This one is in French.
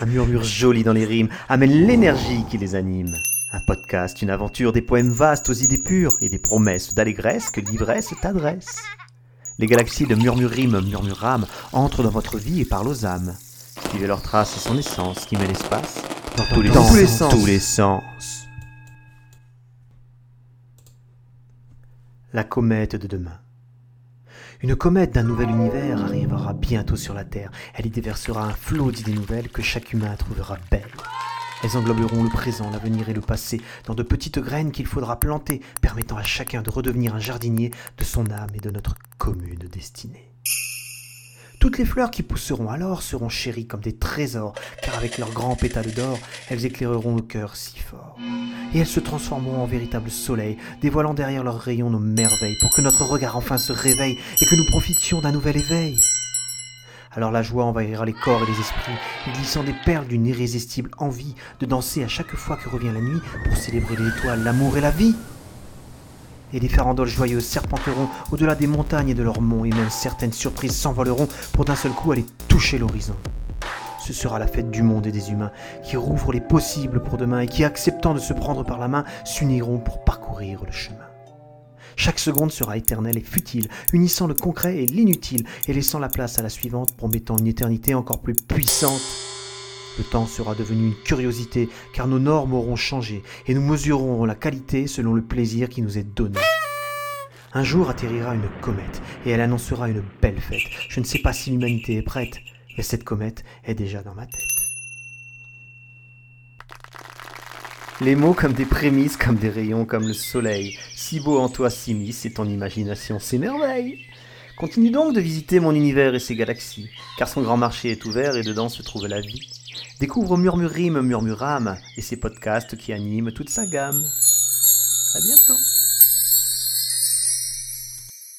Un murmure joli dans les rimes amène l'énergie qui les anime. Un podcast, une aventure, des poèmes vastes aux idées pures et des promesses d'allégresse que l'ivresse t'adresse. Les galaxies de murmurime, murmurame entrent dans votre vie et parlent aux âmes. Suivez leurs traces et son essence qui met l'espace dans tous les, Dans sens, tous les sens. tous les sens. La comète de demain. Une comète d'un nouvel univers arrivera bientôt sur la Terre. Elle y déversera un flot d'idées nouvelles que chaque humain trouvera belles. Elles engloberont le présent, l'avenir et le passé dans de petites graines qu'il faudra planter, permettant à chacun de redevenir un jardinier de son âme et de notre commune destinée. Toutes les fleurs qui pousseront alors seront chéries comme des trésors, car avec leurs grands pétales d'or, elles éclaireront le cœur si fort. Et elles se transformeront en véritable soleil, dévoilant derrière leurs rayons nos merveilles, pour que notre regard enfin se réveille et que nous profitions d'un nouvel éveil. Alors la joie envahira les corps et les esprits, glissant des perles d'une irrésistible envie de danser à chaque fois que revient la nuit pour célébrer l'étoile, l'amour et la vie. Et des farandoles joyeuses serpenteront au-delà des montagnes et de leurs monts, et même certaines surprises s'envoleront pour d'un seul coup aller toucher l'horizon. Ce sera la fête du monde et des humains, qui rouvrent les possibles pour demain et qui, acceptant de se prendre par la main, s'uniront pour parcourir le chemin. Chaque seconde sera éternelle et futile, unissant le concret et l'inutile, et laissant la place à la suivante, promettant une éternité encore plus puissante. Le temps sera devenu une curiosité, car nos normes auront changé, et nous mesurerons la qualité selon le plaisir qui nous est donné. Un jour atterrira une comète, et elle annoncera une belle fête. Je ne sais pas si l'humanité est prête, mais cette comète est déjà dans ma tête. Les mots comme des prémices, comme des rayons, comme le soleil. Si beau en toi s'immisce et ton imagination s'émerveille. Continue donc de visiter mon univers et ses galaxies, car son grand marché est ouvert et dedans se trouve la vie. Découvre Murmurime, Murmurame et ses podcasts qui animent toute sa gamme. À bientôt.